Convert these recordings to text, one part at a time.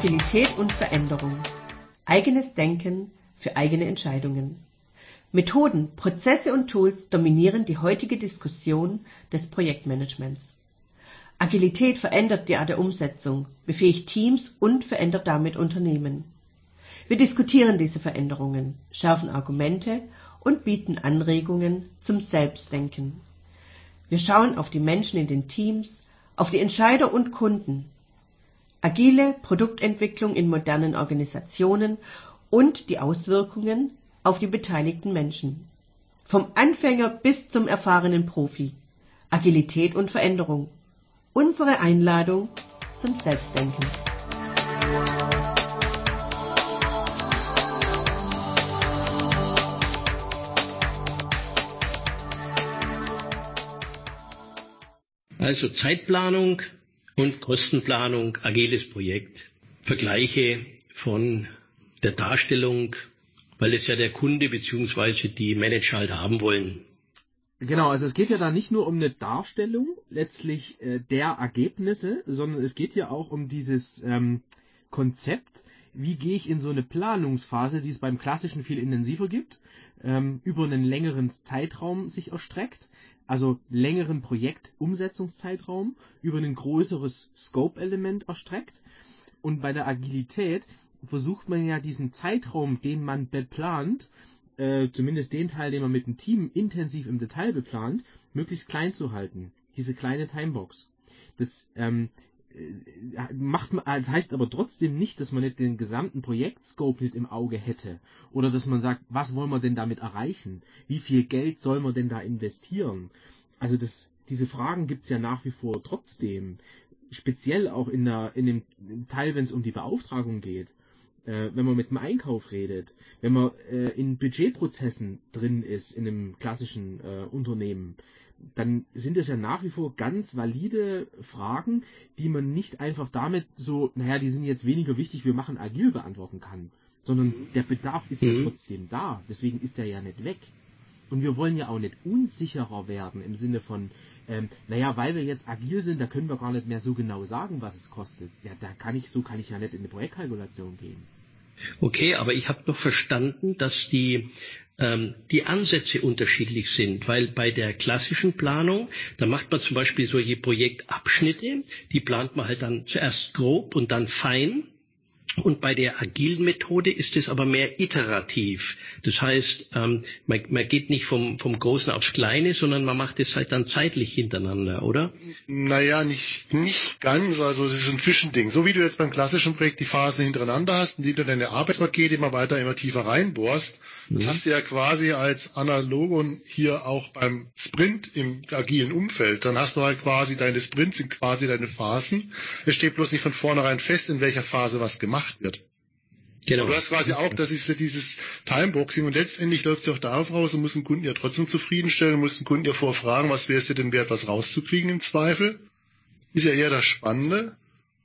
Agilität und Veränderung. Eigenes Denken für eigene Entscheidungen. Methoden, Prozesse und Tools dominieren die heutige Diskussion des Projektmanagements. Agilität verändert die Art der Umsetzung, befähigt Teams und verändert damit Unternehmen. Wir diskutieren diese Veränderungen, schärfen Argumente und bieten Anregungen zum Selbstdenken. Wir schauen auf die Menschen in den Teams, auf die Entscheider und Kunden, agile Produktentwicklung in modernen Organisationen und die Auswirkungen auf die beteiligten Menschen. Vom Anfänger bis zum erfahrenen Profi. Agilität und Veränderung. Unsere Einladung zum Selbstdenken. Also Zeitplanung und Kostenplanung, agiles Projekt. Vergleiche von der Darstellung, weil es ja der Kunde bzw. die Manager halt haben wollen. Genau, also es geht ja da nicht nur um eine Darstellung letztlich äh, der Ergebnisse, sondern es geht ja auch um dieses ähm, Konzept, wie gehe ich in so eine Planungsphase, die es beim klassischen viel intensiver gibt, ähm, über einen längeren Zeitraum sich erstreckt, also längeren Projektumsetzungszeitraum über ein größeres Scope-Element erstreckt. Und bei der Agilität versucht man ja diesen Zeitraum, den man beplant, äh, zumindest den Teil, den man mit dem Team intensiv im Detail beplant, möglichst klein zu halten. Diese kleine Timebox. Das ähm, äh, macht man, das heißt aber trotzdem nicht, dass man nicht den gesamten Projektscope nicht im Auge hätte. Oder dass man sagt, was wollen wir denn damit erreichen? Wie viel Geld soll man denn da investieren? Also das, diese Fragen gibt's ja nach wie vor trotzdem. Speziell auch in, der, in dem Teil, wenn es um die Beauftragung geht. Äh, wenn man mit dem Einkauf redet, wenn man äh, in Budgetprozessen drin ist, in einem klassischen äh, Unternehmen, dann sind es ja nach wie vor ganz valide Fragen, die man nicht einfach damit so, naja, die sind jetzt weniger wichtig, wir machen agil beantworten kann, sondern der Bedarf ist mhm. ja trotzdem da, deswegen ist er ja nicht weg. Und wir wollen ja auch nicht unsicherer werden im Sinne von, ähm, naja, weil wir jetzt agil sind, da können wir gar nicht mehr so genau sagen, was es kostet. Ja, da kann ich, so kann ich ja nicht in eine Projektkalkulation gehen. Okay, aber ich habe doch verstanden, dass die die Ansätze unterschiedlich sind, weil bei der klassischen Planung, da macht man zum Beispiel solche Projektabschnitte, die plant man halt dann zuerst grob und dann fein und bei der agilen Methode ist es aber mehr iterativ. Das heißt, ähm, man, man, geht nicht vom, vom Großen aufs Kleine, sondern man macht es halt dann zeitlich hintereinander, oder? Naja, nicht, nicht ganz. Also es ist ein Zwischending. So wie du jetzt beim klassischen Projekt die Phasen hintereinander hast, in die du deine Arbeitspakete immer weiter, immer tiefer reinbohrst, das mhm. hast du ja quasi als Analogon hier auch beim Sprint im agilen Umfeld. Dann hast du halt quasi deine Sprints sind quasi deine Phasen. Es steht bloß nicht von vornherein fest, in welcher Phase was gemacht gemacht wird. Genau. Aber du hast quasi auch, das ist ja dieses Timeboxing und letztendlich läuft es ja auch darauf raus, du musst den Kunden ja trotzdem zufriedenstellen, du musst den Kunden ja vorfragen, was wäre es dir denn wert, was rauszukriegen im Zweifel. Ist ja eher das Spannende.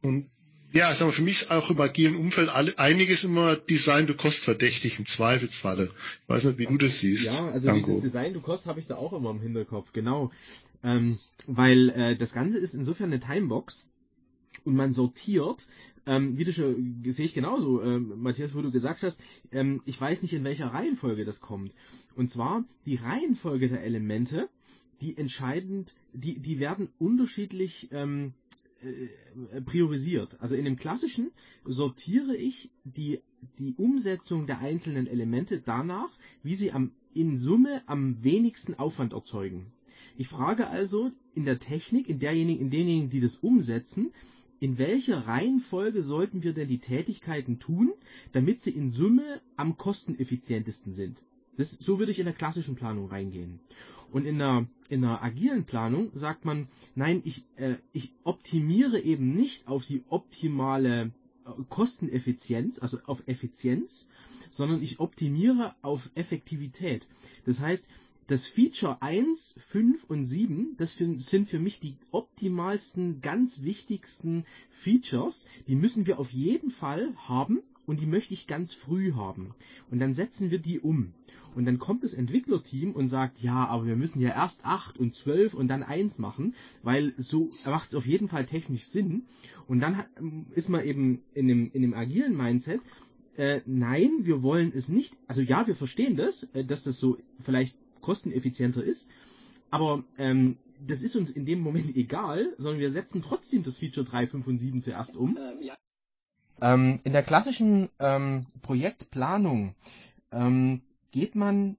Und ja, ich sag mal, für mich ist auch im agilen Umfeld alle, einiges immer Design du Cost verdächtig im Zweifelsfalle. Ich weiß nicht, wie du das siehst. Ja, also Danko. dieses Design du Cost habe ich da auch immer im Hinterkopf, genau. Ähm, weil äh, das Ganze ist insofern eine Timebox und man sortiert ähm, wie du schon, sehe ich genauso, ähm, Matthias, wo du gesagt hast, ähm, ich weiß nicht, in welcher Reihenfolge das kommt. Und zwar die Reihenfolge der Elemente, die entscheidend, die, die werden unterschiedlich ähm, äh, priorisiert. Also in dem klassischen sortiere ich die, die Umsetzung der einzelnen Elemente danach, wie sie am, in Summe am wenigsten Aufwand erzeugen. Ich frage also in der Technik, in derjenigen, in denjenigen, die das umsetzen, in welcher Reihenfolge sollten wir denn die Tätigkeiten tun, damit sie in Summe am kosteneffizientesten sind. Das, so würde ich in der klassischen Planung reingehen. Und in der, in der agilen Planung sagt man, nein, ich, äh, ich optimiere eben nicht auf die optimale äh, Kosteneffizienz, also auf Effizienz, sondern ich optimiere auf Effektivität. Das heißt, das Feature 1, 5 und 7, das sind für mich die optimalsten, ganz wichtigsten Features. Die müssen wir auf jeden Fall haben, und die möchte ich ganz früh haben. Und dann setzen wir die um. Und dann kommt das Entwicklerteam und sagt, ja, aber wir müssen ja erst 8 und 12 und dann 1 machen, weil so macht es auf jeden Fall technisch Sinn. Und dann hat, ist man eben in dem, in dem agilen Mindset, äh, nein, wir wollen es nicht. Also ja, wir verstehen das, äh, dass das so vielleicht kosteneffizienter ist, aber ähm, das ist uns in dem Moment egal, sondern wir setzen trotzdem das Feature 3, 5 und 7 zuerst um. Ähm, ähm, in der klassischen ähm, Projektplanung ähm, geht man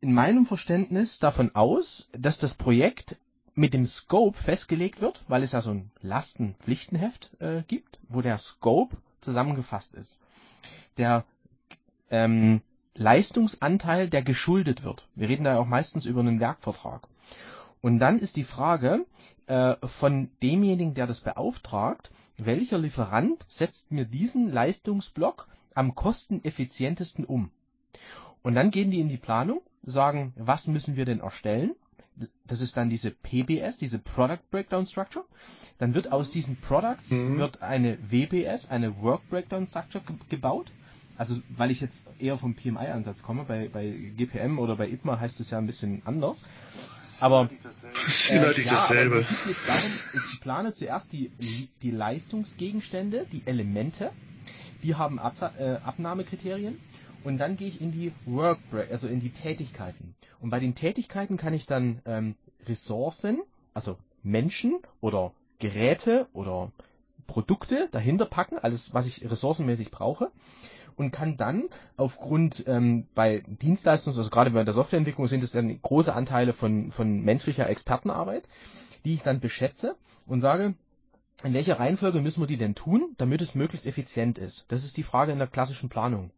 in meinem Verständnis davon aus, dass das Projekt mit dem Scope festgelegt wird, weil es ja so ein Lastenpflichtenheft äh, gibt, wo der Scope zusammengefasst ist. Der ähm, Leistungsanteil, der geschuldet wird. Wir reden da auch meistens über einen Werkvertrag. Und dann ist die Frage äh, von demjenigen, der das beauftragt, welcher Lieferant setzt mir diesen Leistungsblock am kosteneffizientesten um? Und dann gehen die in die Planung, sagen, was müssen wir denn erstellen? Das ist dann diese PBS, diese Product Breakdown Structure. Dann wird aus diesen Products mhm. wird eine WBS, eine Work Breakdown Structure gebaut. Also weil ich jetzt eher vom PMI-Ansatz komme, bei, bei GPM oder bei ITMA heißt es ja ein bisschen anders. Aber ist äh, ja, dasselbe. Aber geht darum, ich plane zuerst die, die Leistungsgegenstände, die Elemente, die haben Ab äh, Abnahmekriterien und dann gehe ich in die Work, also in die Tätigkeiten. Und bei den Tätigkeiten kann ich dann ähm, Ressourcen, also Menschen oder Geräte oder Produkte dahinter packen, alles was ich ressourcenmäßig brauche und kann dann aufgrund ähm, bei Dienstleistungs, also gerade bei der Softwareentwicklung sind es dann große Anteile von, von menschlicher Expertenarbeit, die ich dann beschätze und sage, in welcher Reihenfolge müssen wir die denn tun, damit es möglichst effizient ist? Das ist die Frage in der klassischen Planung.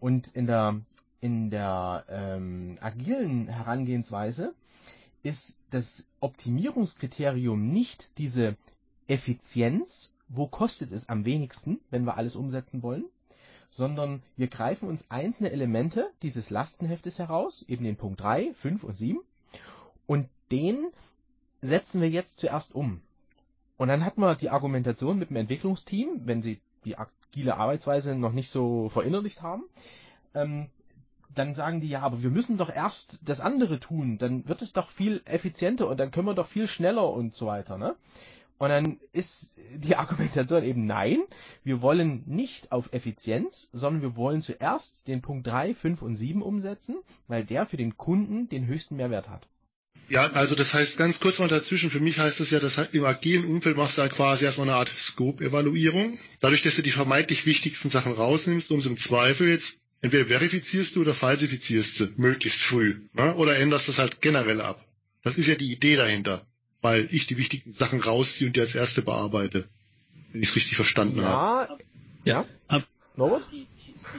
Und in der, in der ähm, agilen Herangehensweise ist das Optimierungskriterium nicht diese Effizienz, wo kostet es am wenigsten, wenn wir alles umsetzen wollen, sondern wir greifen uns einzelne Elemente dieses Lastenheftes heraus, eben den Punkt 3, 5 und 7, und den setzen wir jetzt zuerst um. Und dann hat man die Argumentation mit dem Entwicklungsteam, wenn sie die agile Arbeitsweise noch nicht so verinnerlicht haben, ähm, dann sagen die, ja, aber wir müssen doch erst das andere tun, dann wird es doch viel effizienter und dann können wir doch viel schneller und so weiter, ne? Und dann ist die Argumentation eben nein, wir wollen nicht auf Effizienz, sondern wir wollen zuerst den Punkt 3, 5 und 7 umsetzen, weil der für den Kunden den höchsten Mehrwert hat. Ja, also das heißt ganz kurz mal dazwischen, für mich heißt das ja, dass im agilen Umfeld machst du halt quasi erstmal eine Art Scope-Evaluierung. Dadurch, dass du die vermeintlich wichtigsten Sachen rausnimmst, um sie im Zweifel jetzt entweder verifizierst du oder falsifizierst sie möglichst früh. Ne? Oder änderst das halt generell ab. Das ist ja die Idee dahinter, weil ich die wichtigen Sachen rausziehe und die als erste bearbeite. Wenn ich es richtig verstanden ja, habe. Ja, ab, Norbert?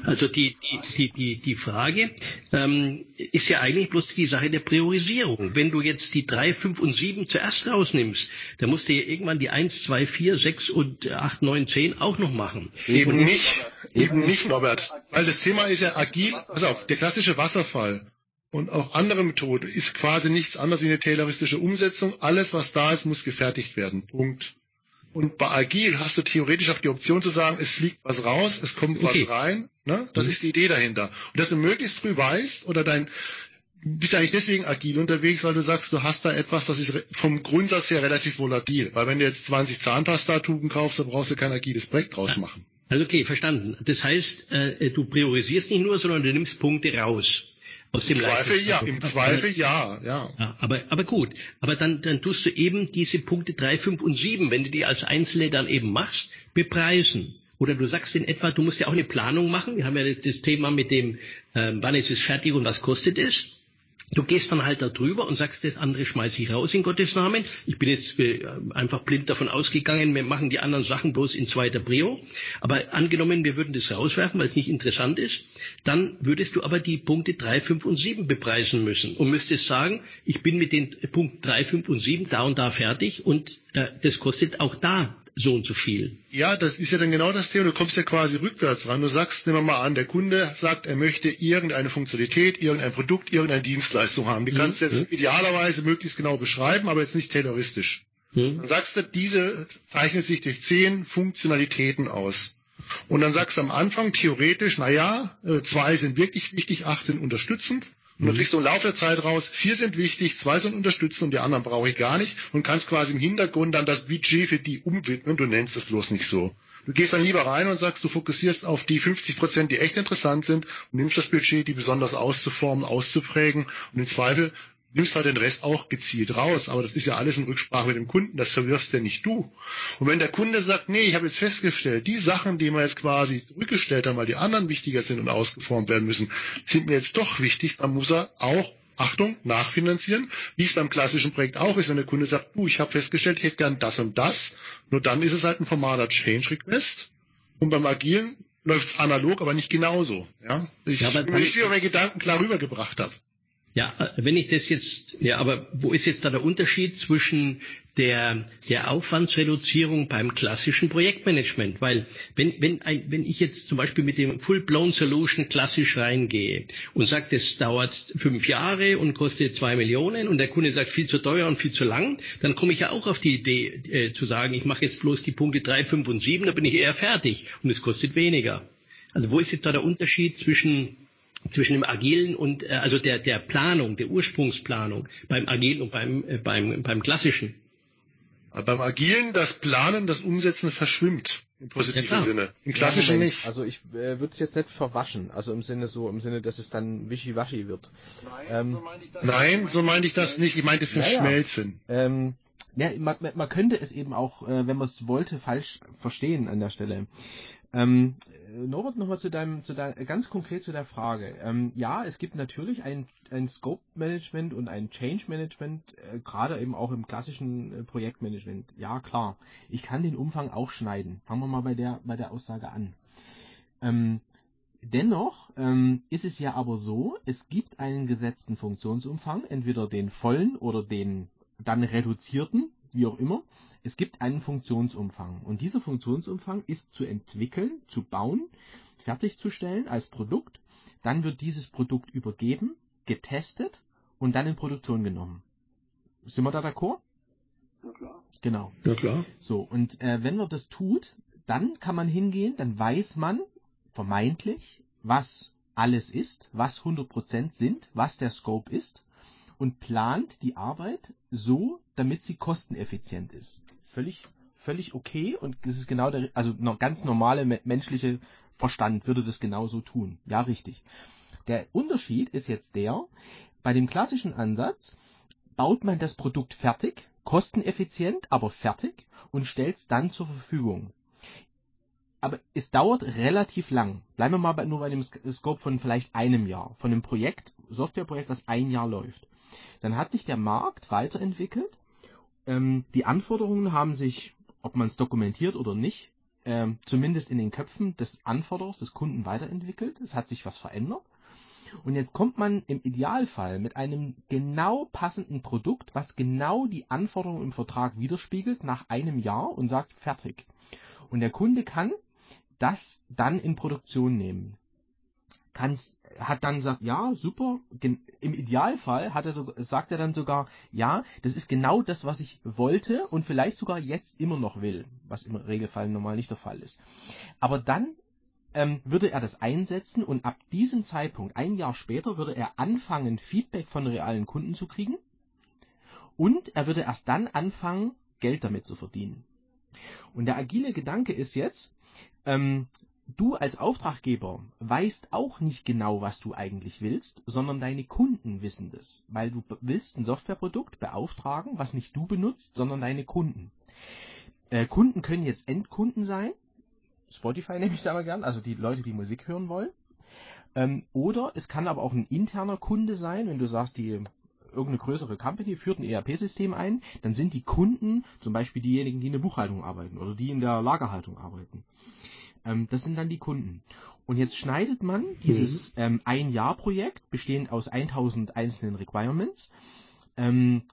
Also die, die, die, die, die Frage ähm, ist ja eigentlich bloß die Sache der Priorisierung. Wenn du jetzt die drei, fünf und sieben zuerst rausnimmst, dann musst du ja irgendwann die eins, zwei, vier, sechs und acht, neun, zehn auch noch machen. Eben und nicht, eben nicht, Norbert. Weil das Thema ist ja agil, pass auf, der klassische Wasserfall und auch andere Methoden ist quasi nichts anderes wie eine tayloristische Umsetzung. Alles, was da ist, muss gefertigt werden. Punkt. Und bei Agil hast du theoretisch auch die Option zu sagen, es fliegt was raus, es kommt okay. was rein. Ne? Das mhm. ist die Idee dahinter. Und dass du möglichst früh weißt oder dein du bist eigentlich deswegen agil unterwegs, weil du sagst, du hast da etwas, das ist vom Grundsatz her relativ volatil. Weil wenn du jetzt 20 Zahnpastatuben kaufst, dann brauchst du kein agiles Projekt draus machen. Also okay, verstanden. Das heißt, äh, du priorisierst nicht nur, sondern du nimmst Punkte raus. Aus dem Im Zweifel ja, im Zweifel ja, ja. ja aber, aber gut, aber dann, dann tust du eben diese Punkte drei, fünf und sieben, wenn du die als Einzelne dann eben machst, bepreisen. Oder du sagst in etwa, du musst ja auch eine Planung machen. Wir haben ja das Thema mit dem, ähm, wann ist es fertig und was kostet es. Du gehst dann halt da drüber und sagst, das andere schmeiße ich raus in Gottes Namen. Ich bin jetzt äh, einfach blind davon ausgegangen, wir machen die anderen Sachen bloß in zweiter Prio. Aber angenommen, wir würden das rauswerfen, weil es nicht interessant ist, dann würdest du aber die Punkte 3, 5 und 7 bepreisen müssen und müsstest sagen, ich bin mit den Punkten 3, 5 und 7 da und da fertig und äh, das kostet auch da so und so viel. Ja, das ist ja dann genau das Thema. Du kommst ja quasi rückwärts ran. Du sagst, nehmen wir mal an, der Kunde sagt, er möchte irgendeine Funktionalität, irgendein Produkt, irgendeine Dienstleistung haben. Die mhm. kannst du jetzt mhm. idealerweise möglichst genau beschreiben, aber jetzt nicht tayloristisch. Mhm. Dann sagst du, diese zeichnet sich durch zehn Funktionalitäten aus. Und dann sagst du am Anfang theoretisch, na ja, äh, zwei sind wirklich wichtig, acht sind unterstützend. Und dann kriegst du im Laufe der Zeit raus, vier sind wichtig, zwei sind unterstützen und die anderen brauche ich gar nicht und kannst quasi im Hintergrund dann das Budget für die umwidmen. Du nennst es bloß nicht so. Du gehst dann lieber rein und sagst, du fokussierst auf die 50 Prozent, die echt interessant sind und nimmst das Budget, die besonders auszuformen, auszuprägen und im Zweifel nimmst halt den Rest auch gezielt raus. Aber das ist ja alles in Rücksprache mit dem Kunden. Das verwirfst ja nicht du. Und wenn der Kunde sagt, nee, ich habe jetzt festgestellt, die Sachen, die wir jetzt quasi zurückgestellt haben, weil die anderen wichtiger sind und ausgeformt werden müssen, sind mir jetzt doch wichtig, dann muss er auch Achtung, nachfinanzieren, wie es beim klassischen Projekt auch ist, wenn der Kunde sagt, du, ich habe festgestellt, ich hätte gern das und das, nur dann ist es halt ein formaler Change Request. Und beim Agilen läuft es analog, aber nicht genauso. Ja? Ich Ja, bin mir nicht sicher, ob ich Gedanken klar rübergebracht habe. Ja, wenn ich das jetzt, ja, aber wo ist jetzt da der Unterschied zwischen der, der Aufwandsreduzierung beim klassischen Projektmanagement? Weil wenn, wenn, ein, wenn ich jetzt zum Beispiel mit dem Full-Blown Solution klassisch reingehe und sage, das dauert fünf Jahre und kostet zwei Millionen und der Kunde sagt viel zu teuer und viel zu lang, dann komme ich ja auch auf die Idee äh, zu sagen, ich mache jetzt bloß die Punkte drei, fünf und sieben, da bin ich eher fertig und es kostet weniger. Also wo ist jetzt da der Unterschied zwischen zwischen dem agilen und äh, also der der Planung, der Ursprungsplanung beim agilen und beim äh, beim beim klassischen. Aber beim Agilen, das Planen, das Umsetzen verschwimmt im Ja, positiven klar. Sinne. Im klassischen nicht. Also ich äh, würde es jetzt nicht verwaschen, also im Sinne so, im Sinne, dass es dann wischiwaschi wird. Ähm, Nein, so meinte ich das nicht. Ich meinte Ja, ja. verschmelzen. Ähm, ja, man, man man könnte es eben auch, äh, wenn man es wollte, falsch verstehen an der Stelle. Ähm, äh, Norbert, nochmal zu deinem, zu dein, ganz konkret zu der Frage. Ähm, ja, es gibt natürlich ein, ein Scope-Management und ein Change-Management, äh, gerade eben auch im klassischen äh, Projektmanagement. Ja, klar. Ich kann den Umfang auch schneiden. Fangen wir mal bei der, bei der Aussage an. Ähm, Dennoch ähm, ist es ja aber so, es gibt einen gesetzten Funktionsumfang, entweder den vollen oder den dann reduzierten, wie auch immer. Es gibt einen Funktionsumfang und dieser Funktionsumfang ist zu entwickeln, zu bauen, fertigzustellen als Produkt. Dann wird dieses Produkt übergeben, getestet und dann in Produktion genommen. Sind wir da d'accord? Genau. Ja klar. So, und äh, wenn man das tut, dann kann man hingehen, dann weiß man vermeintlich, was alles ist, was 100% sind, was der Scope ist und plant die Arbeit so, damit sie kosteneffizient ist. Völlig, völlig okay und das ist genau der, also noch ganz normale me- menschliche Verstand würde das genauso tun. Ja, richtig. Der Unterschied ist jetzt der, bei dem klassischen Ansatz baut man das Produkt fertig, kosteneffizient, aber fertig und stellt es dann zur Verfügung. Aber es dauert relativ lang. Bleiben wir mal bei, nur bei dem Scope von vielleicht einem Jahr, von einem Projekt, Softwareprojekt, das ein Jahr läuft. Dann hat sich der Markt weiterentwickelt. Ähm, die Anforderungen haben sich, ob man es dokumentiert oder nicht, ähm, zumindest in den Köpfen des Anforderers, des Kunden weiterentwickelt. Es hat sich was verändert. Und jetzt kommt man im Idealfall mit einem genau passenden Produkt, was genau die Anforderungen im Vertrag widerspiegelt, nach einem Jahr und sagt fertig. Und der Kunde kann das dann in Produktion nehmen. Kann's, hat dann gesagt, ja, super. Im Idealfall hat er so, sagt er dann sogar, ja, das ist genau das, was ich wollte und vielleicht sogar jetzt immer noch will, was im Regelfall normal nicht der Fall ist. Aber dann ähm, würde er das einsetzen und ab diesem Zeitpunkt, ein Jahr später, würde er anfangen, Feedback von realen Kunden zu kriegen und er würde erst dann anfangen, Geld damit zu verdienen. Und der agile Gedanke ist jetzt, ähm, du als Auftraggeber weißt auch nicht genau, was du eigentlich willst, sondern deine Kunden wissen das, weil du willst ein Softwareprodukt beauftragen, was nicht du benutzt, sondern deine Kunden. Äh, Kunden können jetzt Endkunden sein, Spotify nehme ich da mal gern, also die Leute, die Musik hören wollen. Ähm, oder es kann aber auch ein interner Kunde sein, wenn du sagst, die irgendeine größere Company führt ein ERP-System ein, dann sind die Kunden zum Beispiel diejenigen, die in der Buchhaltung arbeiten oder die in der Lagerhaltung arbeiten. Ähm, das sind dann die Kunden. Und jetzt schneidet man dieses ähm, Ein-Jahr-Projekt, bestehend aus 1000 einzelnen Requirements, ähm,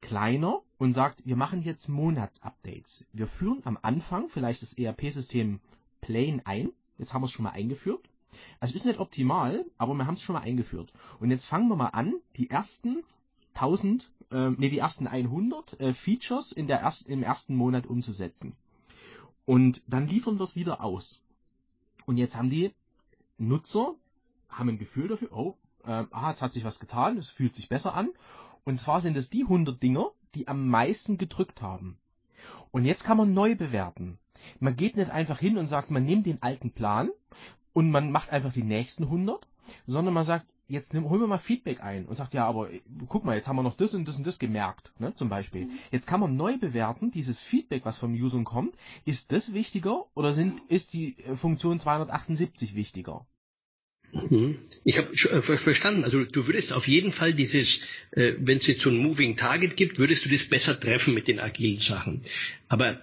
kleiner und sagt, wir machen jetzt Monatsupdates. Wir führen am Anfang vielleicht das ERP-System plain ein. Jetzt haben wir es schon mal eingeführt. Also ist nicht optimal, aber wir haben es schon mal eingeführt. Und jetzt fangen wir mal an, die ersten 1000, äh, nee, die ersten 100 äh, Features in der ersten, im ersten Monat umzusetzen. Und dann liefern wir es wieder aus. Und jetzt haben die Nutzer, haben ein Gefühl dafür, oh, äh, aha, es hat sich was getan, es fühlt sich besser an. Und zwar sind es die 100 Dinger, die am meisten gedrückt haben. Und jetzt kann man neu bewerten. Man geht nicht einfach hin und sagt, man nimmt den alten Plan und man macht einfach die nächsten 100, sondern man sagt, jetzt nimm, holen wir mal Feedback ein und sagt, ja, aber äh, guck mal, jetzt haben wir noch das und das und das gemerkt, ne, zum Beispiel. Mhm. Jetzt kann man neu bewerten, dieses Feedback, was vom Usern kommt, ist das wichtiger oder sind, ist die äh, Funktion 278 wichtiger? Mhm. Ich habe äh, verstanden. Also du würdest auf jeden Fall dieses, äh, wenn es jetzt so ein Moving Target gibt, würdest du das besser treffen mit den agilen Sachen. Aber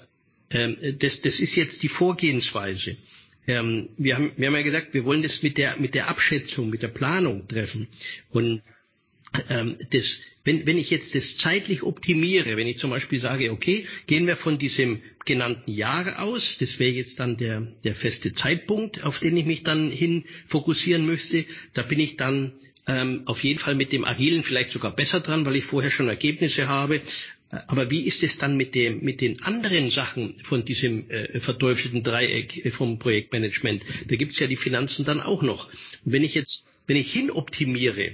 ähm, das, das ist jetzt die Vorgehensweise. Ähm, wir, haben, wir haben ja gesagt, wir wollen das mit der, mit der Abschätzung, mit der Planung treffen. Und ähm, das, wenn, wenn ich jetzt das zeitlich optimiere, wenn ich zum Beispiel sage, okay, gehen wir von diesem genannten Jahr aus, das wäre jetzt dann der, der feste Zeitpunkt, auf den ich mich dann hin fokussieren müsste, da bin ich dann ähm, auf jeden Fall mit dem Agilen vielleicht sogar besser dran, weil ich vorher schon Ergebnisse habe. Aber wie ist es dann mit dem, mit den anderen Sachen von diesem äh, verteufelten Dreieck äh, vom Projektmanagement? Da gibt's ja die Finanzen dann auch noch. Und wenn ich jetzt, wenn ich hinoptimiere,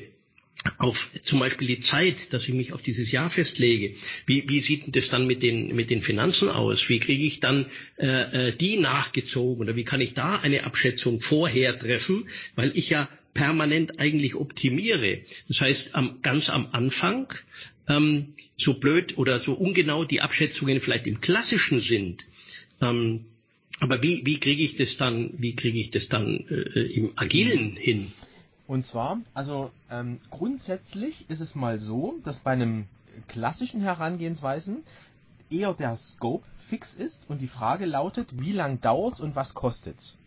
auf zum Beispiel die Zeit, dass ich mich auf dieses Jahr festlege. Wie, wie sieht das dann mit den, mit den Finanzen aus? Wie kriege ich dann äh, äh die nachgezogen oder wie kann ich da eine Abschätzung vorher treffen? Weil ich ja permanent eigentlich optimiere. Das heißt, am, ganz am Anfang, ähm, so blöd oder so ungenau die Abschätzungen vielleicht im klassischen sind, ähm, aber wie, wie kriege ich das dann, wie kriege ich das dann äh, im Agilen hin? Und zwar, also ähm, grundsätzlich ist es mal so, dass bei einem klassischen Herangehensweisen eher der Scope fix ist und die Frage lautet, wie lang dauert und was kostet's?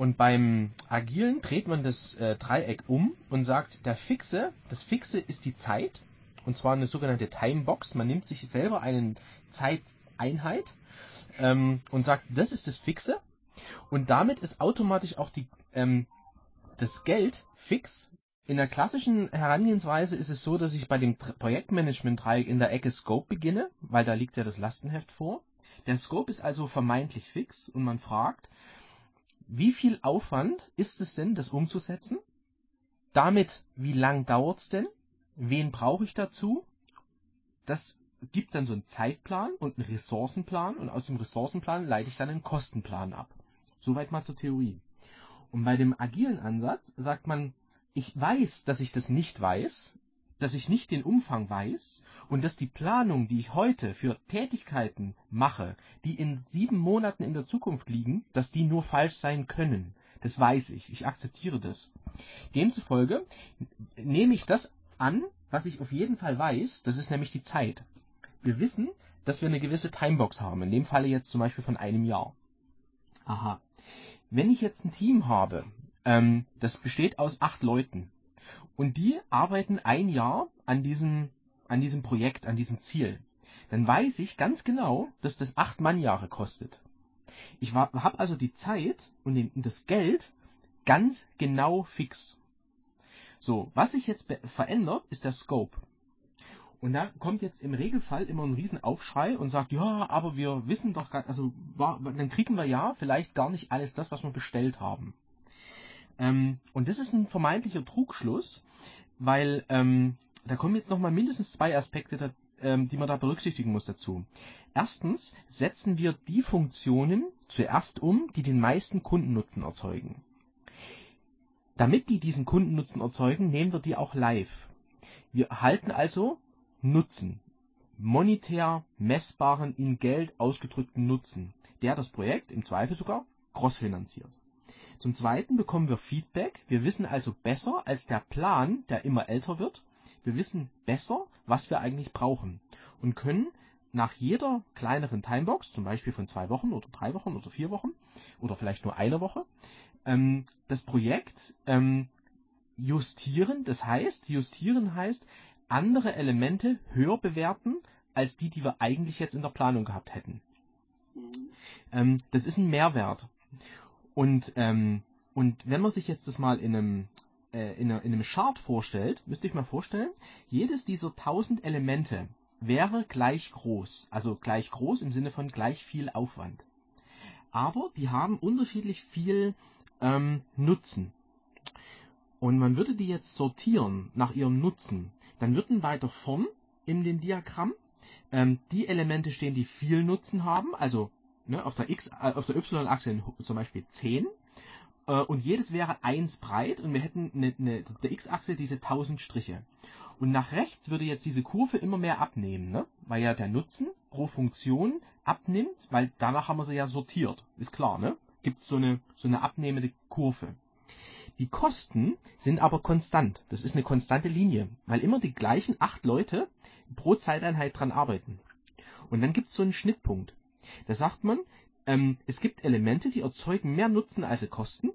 Und beim Agilen dreht man das äh, Dreieck um und sagt, der Fixe, das Fixe ist die Zeit, und zwar eine sogenannte Timebox. Man nimmt sich selber eine Zeiteinheit ähm, und sagt, das ist das Fixe. Und damit ist automatisch auch die, ähm, das Geld fix. In der klassischen Herangehensweise ist es so, dass ich bei dem Projektmanagement-Dreieck in der Ecke Scope beginne, weil da liegt ja das Lastenheft vor. Der Scope ist also vermeintlich fix und man fragt, wie viel Aufwand ist es denn, das umzusetzen? Damit, wie lang dauert es denn? Wen brauche ich dazu? Das gibt dann so einen Zeitplan und einen Ressourcenplan und aus dem Ressourcenplan leite ich dann einen Kostenplan ab. Soweit mal zur Theorie. Und bei dem agilen Ansatz sagt man, ich weiß, dass ich das nicht weiß, dass ich nicht den Umfang weiß und dass die Planung, die ich heute für Tätigkeiten mache, die in sieben Monaten in der Zukunft liegen, dass die nur falsch sein können. Das weiß ich. Ich akzeptiere das. Demzufolge nehme ich das an, was ich auf jeden Fall weiß. Das ist nämlich die Zeit. Wir wissen, dass wir eine gewisse Timebox haben. In dem Falle jetzt zum Beispiel von einem Jahr. Aha. Wenn ich jetzt ein Team habe, ähm, das besteht aus acht Leuten und die arbeiten ein Jahr an diesem, an diesem Projekt, an diesem Ziel. Dann weiß ich ganz genau, dass das acht Mannjahre kostet. Ich habe also die Zeit und, den, das Geld ganz genau fix. So, was sich jetzt verändert, ist der Scope. Und da kommt jetzt im Regelfall immer ein Riesenaufschrei und sagt, ja, aber wir wissen doch gar, also war, dann kriegen wir ja vielleicht gar nicht alles das, was wir bestellt haben. Ähm, und das ist ein vermeintlicher Trugschluss, weil ähm, da kommen jetzt nochmal mindestens zwei Aspekte, da, ähm, die man da berücksichtigen muss dazu. Erstens setzen wir die Funktionen zuerst um, die den meisten Kundennutzen erzeugen. Damit die diesen Kundennutzen erzeugen, nehmen wir die auch live. Wir erhalten also Nutzen, monetär messbaren, in Geld ausgedrückten Nutzen, der das Projekt im Zweifel sogar crossfinanziert. Zum Zweiten bekommen wir Feedback. Wir wissen also besser als der Plan, der immer älter wird. Wir wissen besser, was wir eigentlich brauchen und können nach jeder kleineren Timebox, zum Beispiel von zwei Wochen oder drei Wochen oder vier Wochen oder vielleicht nur eine Woche, ähm, das Projekt ähm, justieren. Das heißt, justieren heißt andere Elemente höher bewerten als die, die wir eigentlich jetzt in der Planung gehabt hätten. Mhm. Ähm, das ist ein Mehrwert. Und, ähm, und wenn man sich jetzt das mal in einem, äh, in, einer, in einem Chart vorstellt, müsste ich mal vorstellen, jedes dieser 1000 Elemente wäre gleich groß. Also gleich groß im Sinne von gleich viel Aufwand. aber die haben unterschiedlich viel ähm, Nutzen. Und man würde die jetzt sortieren nach ihrem Nutzen, dann würden weiter vorn in dem Diagramm ähm, die Elemente stehen, die viel Nutzen haben, also ne, auf der X, äh, auf der Y-Achse zum Beispiel 10 äh, und jedes wäre 1 breit und wir hätten eine, eine, der X-Achse diese 1000 Striche. Und nach rechts würde jetzt diese Kurve immer mehr abnehmen, ne? weil ja der Nutzen pro Funktion abnimmt, weil danach haben wir sie ja sortiert. Ist klar, ne? Gibt so eine, so eine abnehmende Kurve. Die Kosten sind aber konstant. Das ist eine konstante Linie, weil immer die gleichen acht Leute pro Zeiteinheit dran arbeiten. Und dann gibt es so einen Schnittpunkt. Da sagt man, ähm, es gibt Elemente, die erzeugen mehr Nutzen als sie kosten.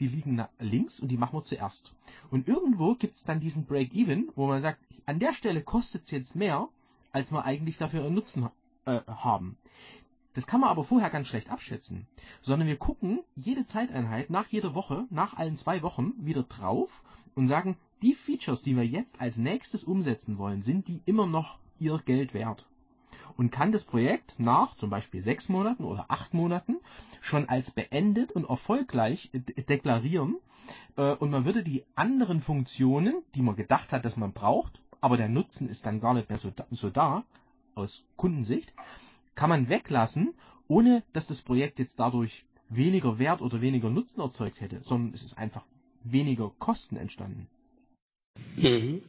Die liegen links und die machen wir zuerst. Und irgendwo gibt es dann diesen Break-Even, wo man sagt, an der Stelle kostet es jetzt mehr, als wir eigentlich dafür einen Nutzen äh, haben. Das kann man aber vorher ganz schlecht abschätzen, sondern wir gucken jede Zeiteinheit nach jeder Woche, nach allen zwei Wochen wieder drauf und sagen, die Features, die wir jetzt als nächstes umsetzen wollen, sind die immer noch ihr Geld wert? Und kann das Projekt nach zum Beispiel sechs Monaten oder acht Monaten schon als beendet und erfolgreich deklarieren äh, und man würde die anderen Funktionen, die man gedacht hat, dass man braucht, aber der Nutzen ist dann gar nicht mehr so da, so da aus Kundensicht, kann man weglassen, ohne dass das Projekt jetzt dadurch weniger Wert oder weniger Nutzen erzeugt hätte, sondern es ist einfach weniger Kosten entstanden. Mhm.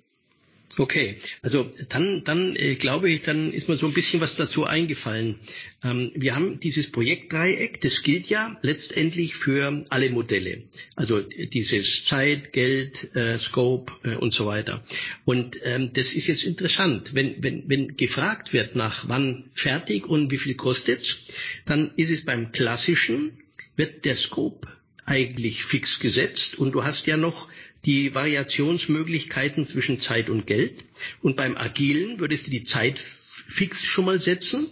Okay, also dann, dann äh, glaube ich, dann ist mir so ein bisschen was dazu eingefallen. Ähm, wir haben dieses Projektdreieck, das gilt ja letztendlich für alle Modelle. Also dieses Zeit, Geld, äh, Scope äh, und so weiter. Und ähm, das ist jetzt interessant. Wenn, wenn, wenn gefragt wird nach wann fertig und wie viel kostet's, dann ist es beim klassischen, wird der Scope eigentlich fix gesetzt und du hast ja noch die Variationsmöglichkeiten zwischen Zeit und Geld. Und beim Agilen würdest du die Zeit fix schon mal setzen.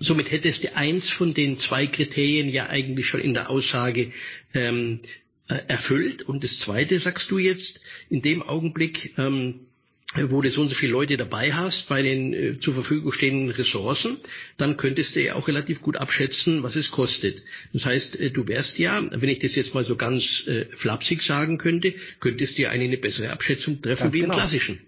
Somit hättest du eins von den zwei Kriterien ja eigentlich schon in der Aussage ähm, äh, erfüllt. Und das zweite sagst du jetzt in dem Augenblick, ähm, wo du so und so viele Leute dabei hast bei den äh, zur Verfügung stehenden Ressourcen, dann könntest du ja auch relativ gut abschätzen, was es kostet. Das heißt, äh, du wärst ja, wenn ich das jetzt mal so ganz äh, flapsig sagen könnte, könntest du ja eine, eine bessere Abschätzung treffen ganz wie genau. im klassischen.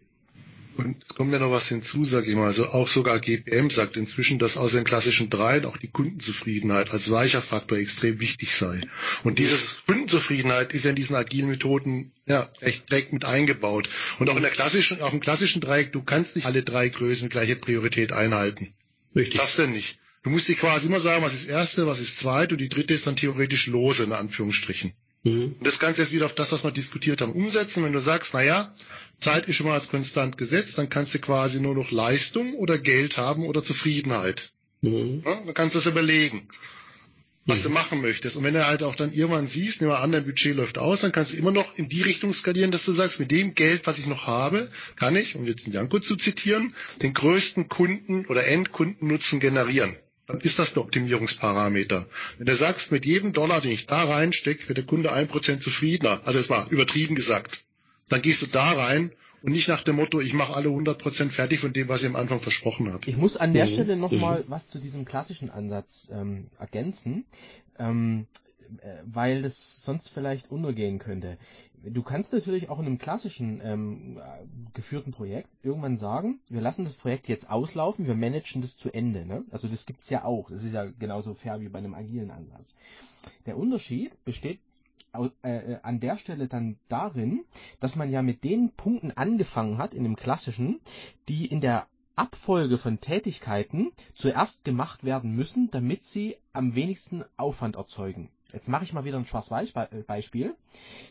Und es kommt ja noch was hinzu, sag ich mal. Also auch sogar GPM sagt inzwischen, dass außer den klassischen dreien auch die Kundenzufriedenheit als weicher Faktor extrem wichtig sei. Und diese Kundenzufriedenheit ist ja in diesen agilen Methoden ja recht direkt mit eingebaut. Und auch in der klassischen, auch im klassischen Dreieck, du kannst nicht alle drei Größen gleiche Priorität einhalten. Richtig. Darfst du nicht. Du musst dir quasi immer sagen, was ist erste, was ist zweite und die dritte ist dann theoretisch lose, in Anführungsstrichen. Mhm. Und das kannst du jetzt wieder auf das, was wir diskutiert haben, umsetzen. Wenn du sagst, na ja, Zeit ist schon mal als konstant gesetzt, dann kannst du quasi nur noch Leistung oder Geld haben oder Zufriedenheit. Mhm. Ja, dann kannst du das überlegen, was mhm. du machen möchtest. Und wenn du halt auch dann irgendwann siehst, nehmen wir an, dein Budget läuft aus, dann kannst du immer noch in die Richtung skalieren, dass du sagst, mit dem Geld, was ich noch habe, kann ich, um jetzt einen Janko zu zitieren, den größten Kunden oder Endkundennutzen generieren dann ist das der Optimierungsparameter. Wenn du sagst, mit jedem Dollar, den ich da reinstecke, wird der Kunde ein Prozent zufriedener, also es war übertrieben gesagt, dann gehst du da rein und nicht nach dem Motto, ich mache alle 100% fertig von dem, was ich am Anfang versprochen habe. Ich muss an der mhm. Stelle nochmal mhm. was zu diesem klassischen Ansatz ähm, ergänzen. Ähm, äh, weil das sonst vielleicht untergehen könnte. Du kannst natürlich auch in einem klassischen ähm, geführten Projekt irgendwann sagen, wir lassen das Projekt jetzt auslaufen, wir managen das zu Ende. Ne? Also das gibt's ja auch. Das ist ja genauso fair wie bei einem agilen Ansatz. Der Unterschied besteht äh, äh, an der Stelle dann darin, dass man ja mit den Punkten angefangen hat in dem klassischen, die in der Abfolge von Tätigkeiten zuerst gemacht werden müssen, damit sie am wenigsten Aufwand erzeugen. Jetzt mache ich mal wieder ein Schwarz-Weiß-Beispiel.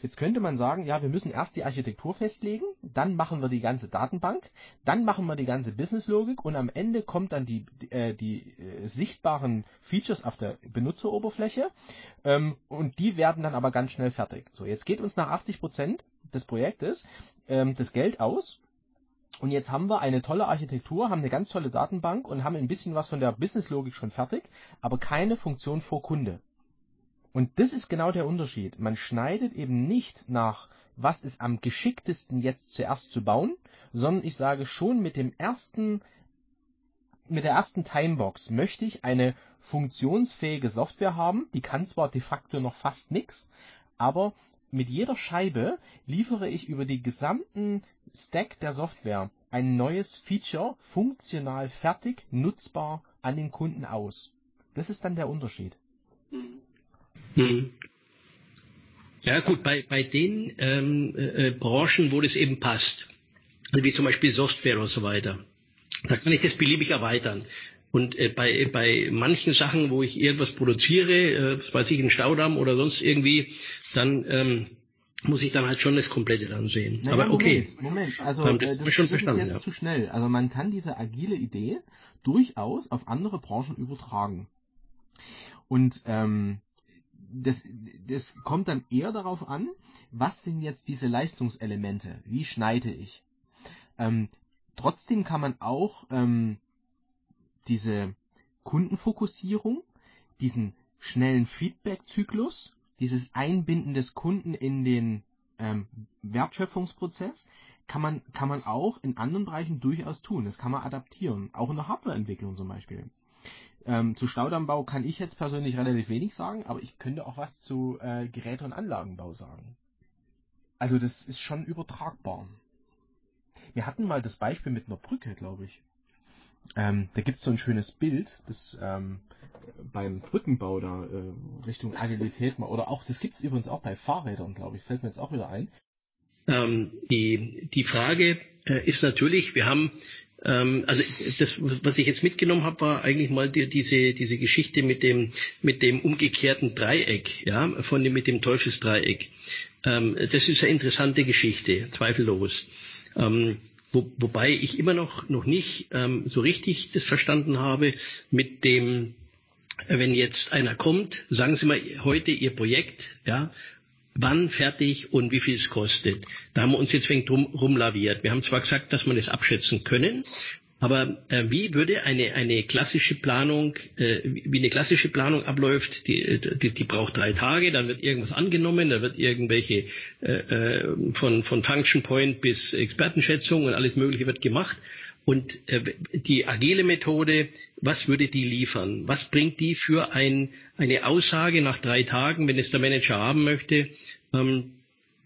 Jetzt könnte man sagen, ja, wir müssen erst die Architektur festlegen, dann machen wir die ganze Datenbank, dann machen wir die ganze Businesslogik und am Ende kommt dann die, äh, die äh, sichtbaren Features auf der Benutzeroberfläche ähm, und die werden dann aber ganz schnell fertig. So, jetzt geht uns nach 80 Prozent des Projektes ähm, das Geld aus und jetzt haben wir eine tolle Architektur, haben eine ganz tolle Datenbank und haben ein bisschen was von der Businesslogik schon fertig, aber keine Funktion vor Kunde. Und das ist genau der Unterschied. Man schneidet eben nicht nach, was ist am geschicktesten jetzt zuerst zu bauen, sondern ich sage schon mit dem ersten mit der ersten Timebox möchte ich eine funktionsfähige Software haben, die kann zwar de facto noch fast nichts, aber mit jeder Scheibe liefere ich über die gesamten Stack der Software ein neues Feature funktional fertig, nutzbar an den Kunden aus. Das ist dann der Unterschied. Hm. Ja gut, bei, bei den ähm, äh, Branchen, wo das eben passt, wie zum Beispiel Software und so weiter, da kann ich das beliebig erweitern. Und äh, bei, bei manchen Sachen, wo ich irgendwas produziere, äh, was weiß ich, einen Staudamm oder sonst irgendwie, dann ähm, muss ich dann halt schon das Komplette dann sehen. Naja, Aber Moment, okay. Moment, also Ähm, äh, das das, ich schon das ist jetzt ja. zu schnell. Also man kann diese agile Idee durchaus auf andere Branchen übertragen. Und ähm, das, das kommt dann eher darauf an, was sind jetzt diese Leistungselemente? Wie schneide ich? Ähm, trotzdem kann man auch ähm, diese Kundenfokussierung, diesen schnellen Feedback-Zyklus, dieses Einbinden des Kunden in den ähm, Wertschöpfungsprozess, kann man, kann man auch in anderen Bereichen durchaus tun. Das kann man adaptieren. Auch in der Hardwareentwicklung zum Beispiel. Ähm, zu Staudammbau kann ich jetzt persönlich relativ wenig sagen, aber ich könnte auch was zu äh, Geräte- und Anlagenbau sagen. Also das ist schon übertragbar. Wir hatten mal das Beispiel mit einer Brücke, glaube ich. Ähm, da gibt es so ein schönes Bild, das ähm, beim Brückenbau da äh, Richtung Agilität mal, oder auch, das gibt es übrigens auch bei Fahrrädern, glaube ich, fällt mir jetzt auch wieder ein. Ähm, die, die Frage äh, ist natürlich, wir haben, also das, was ich jetzt mitgenommen habe, war eigentlich mal die, diese, diese Geschichte mit dem, mit dem umgekehrten Dreieck, ja, von dem, mit dem Teufelsdreieck. Ähm, das ist eine interessante Geschichte, zweifellos. Ähm, wo, wobei ich immer noch, noch nicht ähm, so richtig das verstanden habe mit dem, wenn jetzt einer kommt, sagen Sie mal heute Ihr Projekt, ja, wann fertig und wie viel es kostet. Da haben wir uns jetzt wegen drum rumlaviert. Wir haben zwar gesagt, dass wir das abschätzen können, aber äh, wie würde eine, eine klassische Planung, äh, wie eine klassische Planung abläuft, die, die, die braucht drei Tage, dann wird irgendwas angenommen, da wird irgendwelche äh, äh, von, von Function Point bis Expertenschätzung und alles Mögliche wird gemacht. Und äh, die agile Methode, was würde die liefern? Was bringt die für ein, eine Aussage nach drei Tagen, wenn es der Manager haben möchte? Ähm,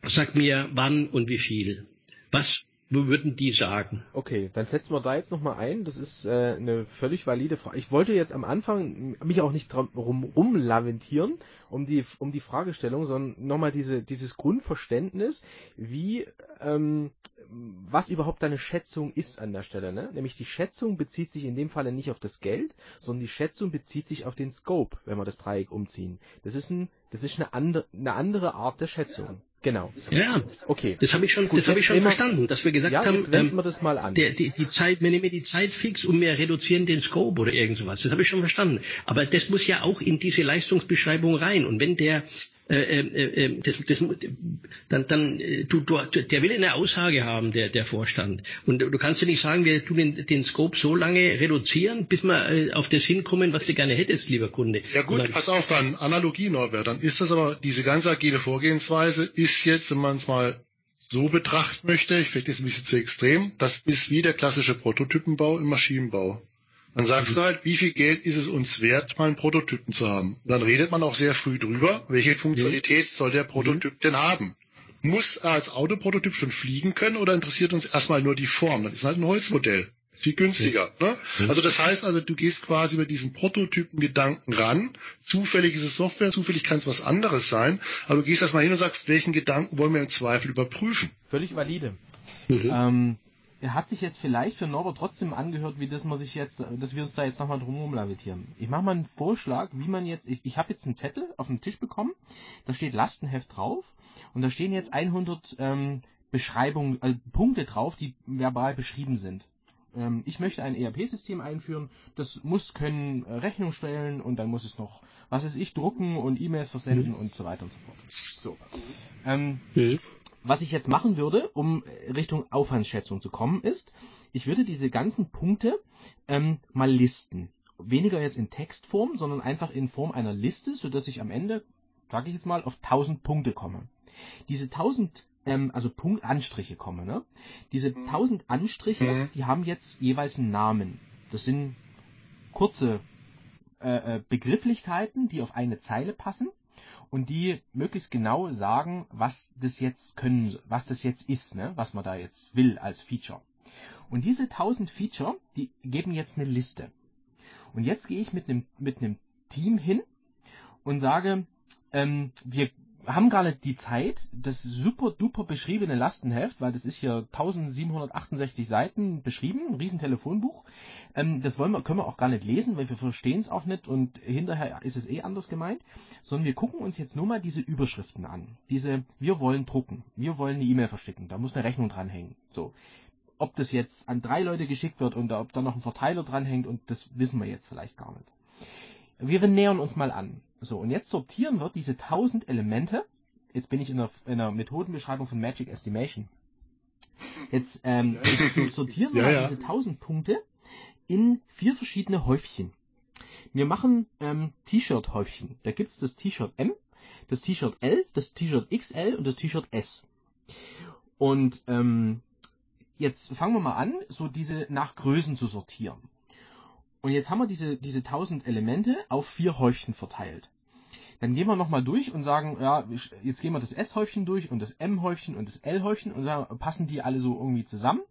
sag mir wann und wie viel. Was würden die sagen? Okay, dann setzen wir da jetzt nochmal ein. Das ist äh, eine völlig valide Frage. Ich wollte jetzt am Anfang mich auch nicht drum rum, rumlamentieren um die, um die Fragestellung, sondern nochmal diese, dieses Grundverständnis, wie, ähm, was überhaupt deine Schätzung ist an der Stelle. Ne? Nämlich die Schätzung bezieht sich in dem Falle nicht auf das Geld, sondern die Schätzung bezieht sich auf den Scope, wenn wir das Dreieck umziehen. Das ist, ein, das ist eine, andere, eine andere Art der Schätzung. Genau. Ja, Okay. das habe ich schon, Gut, das habe ich schon wir- verstanden, dass wir gesagt Ja, haben, ähm, wir das mal an. der, die, die Zeit, wir nehmen die Zeit fix und wir reduzieren den Scope oder irgend sowas. Das habe ich schon verstanden. Aber das muss ja auch in diese Leistungsbeschreibung rein. Und wenn der äh, äh, äh, das, das, dann, dann du, du, der will eine Aussage haben, der, der Vorstand. Und du kannst ja nicht sagen, wir tun den, den Scope so lange reduzieren, bis wir auf das hinkommen, was du gerne hättest, lieber Kunde. Ja gut, dann, pass auf, dann Analogie, Norbert. Dann ist das aber, diese ganze agile Vorgehensweise ist jetzt, wenn man es mal so betrachten möchte, ich finde das ein bisschen zu extrem, das ist wie der klassische Prototypenbau im Maschinenbau. Dann sagst du halt, wie viel Geld ist es uns wert, mal einen Prototypen zu haben? Und dann redet man auch sehr früh drüber, welche Funktionalität soll der Prototyp denn haben? Muss er als Autoprototyp schon fliegen können oder interessiert uns erstmal nur die Form? Das ist halt ein Holzmodell. Viel günstiger. Ne? Also das heißt also, du gehst quasi über diesen Prototypen-Gedanken ran. Zufällig ist es Software, zufällig kann es was anderes sein. Aber du gehst erstmal hin und sagst, welchen Gedanken wollen wir im Zweifel überprüfen? Völlig valide. Mhm. Ähm, er hat sich jetzt vielleicht für Norbert trotzdem angehört, wie das man sich jetzt, dass wir uns da jetzt nochmal drum lamentieren. Ich mache mal einen Vorschlag, wie man jetzt, ich, ich habe jetzt einen Zettel auf den Tisch bekommen, da steht Lastenheft drauf und da stehen jetzt 100 ähm, Beschreibungen, äh, Punkte drauf, die verbal beschrieben sind. Ähm, ich möchte ein ERP-System einführen, das muss können äh, Rechnung stellen und dann muss es noch, was weiß ich, drucken und E-Mails versenden und so weiter und so fort. So. Ähm, Mhm. Was ich jetzt machen würde, um Richtung Aufwandsschätzung zu kommen, ist, ich würde diese ganzen Punkte ähm, mal listen. Weniger jetzt in Textform, sondern einfach in Form einer Liste, sodass ich am Ende, sage ich jetzt mal, auf 1000 Punkte komme. Diese 1000, ähm, also Punkt Anstriche komme, ne? Diese 1000 Anstriche, Mhm. die haben jetzt jeweils einen Namen. Das sind kurze äh, äh, Begrifflichkeiten, die auf eine Zeile passen und die möglichst genau sagen, was das jetzt können, was das jetzt ist, ne? was man da jetzt will als Feature. Und diese 1000 Feature, die geben jetzt eine Liste. Und jetzt gehe ich mit einem mit Team hin und sage, ähm, wir haben gar nicht die Zeit, das super duper beschriebene Lastenheft, weil das ist hier 1768 Seiten beschrieben, ein riesen Telefonbuch. Ähm, das wollen wir, können wir auch gar nicht lesen, weil wir verstehen es auch nicht und hinterher ist es eh anders gemeint, sondern wir gucken uns jetzt nur mal diese Überschriften an. Diese, wir wollen drucken, wir wollen eine E-Mail verschicken, da muss eine Rechnung dranhängen. So. Ob das jetzt an drei Leute geschickt wird und ob da noch ein Verteiler dranhängt und das wissen wir jetzt vielleicht gar nicht. Wir nähern uns mal an. So, und jetzt sortieren wir diese 1000 Elemente. Jetzt bin ich in der, in der Methodenbeschreibung von Magic Estimation. Jetzt ähm, sortieren wir Ja, ja. diese 1000 Punkte in vier verschiedene Häufchen. Wir machen ähm, T-Shirt-Häufchen. Da gibt's das T-Shirt M, das T-Shirt L, das T-Shirt XL und das T-Shirt S. Und ähm, jetzt fangen wir mal an, so diese nach Größen zu sortieren. Und jetzt haben wir diese, diese 1000 Elemente auf vier Häufchen verteilt. Dann gehen wir nochmal durch und sagen, ja, jetzt gehen wir das S-Häufchen durch und das M-Häufchen und das L-Häufchen und dann passen die alle so irgendwie zusammen.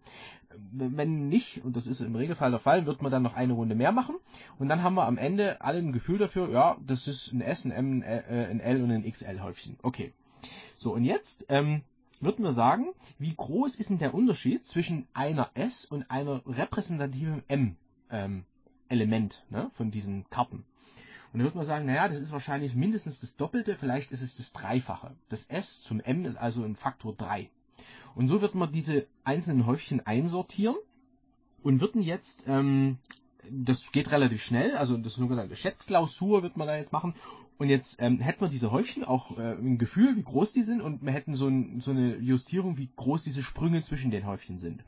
Wenn nicht, und das ist im Regelfall der Fall, wird man dann noch eine Runde mehr machen. Und dann haben wir am Ende alle ein Gefühl dafür, ja, das ist ein S, ein M, ein L äh, und ein XL-Häufchen. Okay. So, und jetzt ähm, würden wir sagen, wie groß ist denn der Unterschied zwischen einer S und einer repräsentativen M ähm, Element ne, von diesen Karten? Und dann würde man sagen, naja, das ist wahrscheinlich mindestens das Doppelte, vielleicht ist es das Dreifache. Das S zum M ist also ein Faktor 3. Und so wird man diese einzelnen Häufchen einsortieren und würden jetzt, ähm, das geht relativ schnell, also das sogenannte Schätzklausur wird man da jetzt machen. Und jetzt ähm, hätten wir diese Häufchen auch äh, ein Gefühl, wie groß die sind und wir hätten so, ein, so eine Justierung, wie groß diese Sprünge zwischen den Häufchen sind.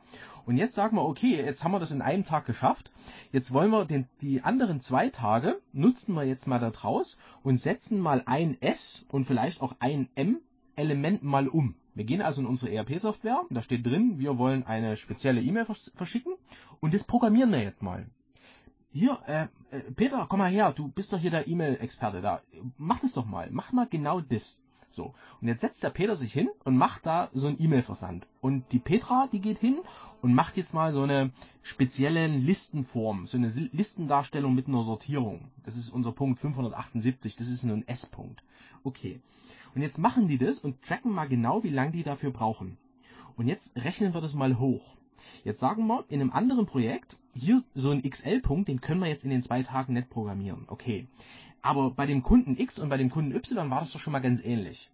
Und jetzt sagen wir, okay, jetzt haben wir das in einem Tag geschafft. Jetzt wollen wir den, die anderen zwei Tage, nutzen wir jetzt mal da draus und setzen mal ein S und vielleicht auch ein M-Element mal um. Wir gehen also in unsere ERP-Software, da steht drin, wir wollen eine spezielle E-Mail vers verschicken und das programmieren wir jetzt mal. Hier, äh, äh, Peter, komm mal her, du bist doch hier der E-Mail-Experte da. Mach das doch mal, mach mal genau das. So, und jetzt setzt der Peter sich hin und macht da so einen E-Mail-Versand. Und die Petra, die geht hin und macht jetzt mal so eine spezielle Listenform, so eine Listendarstellung mit einer Sortierung. Das ist unser Punkt 578, das ist ein S-Punkt. Okay. Und jetzt machen die das und tracken mal genau, wie lange die dafür brauchen. Und jetzt rechnen wir das mal hoch. Jetzt sagen wir, in einem anderen Projekt, hier so ein XL-Punkt, den können wir jetzt in den zwei Tagen nicht programmieren. Okay. Aber bei dem Kunden X und bei dem Kunden Y war das doch schon mal ganz ähnlich.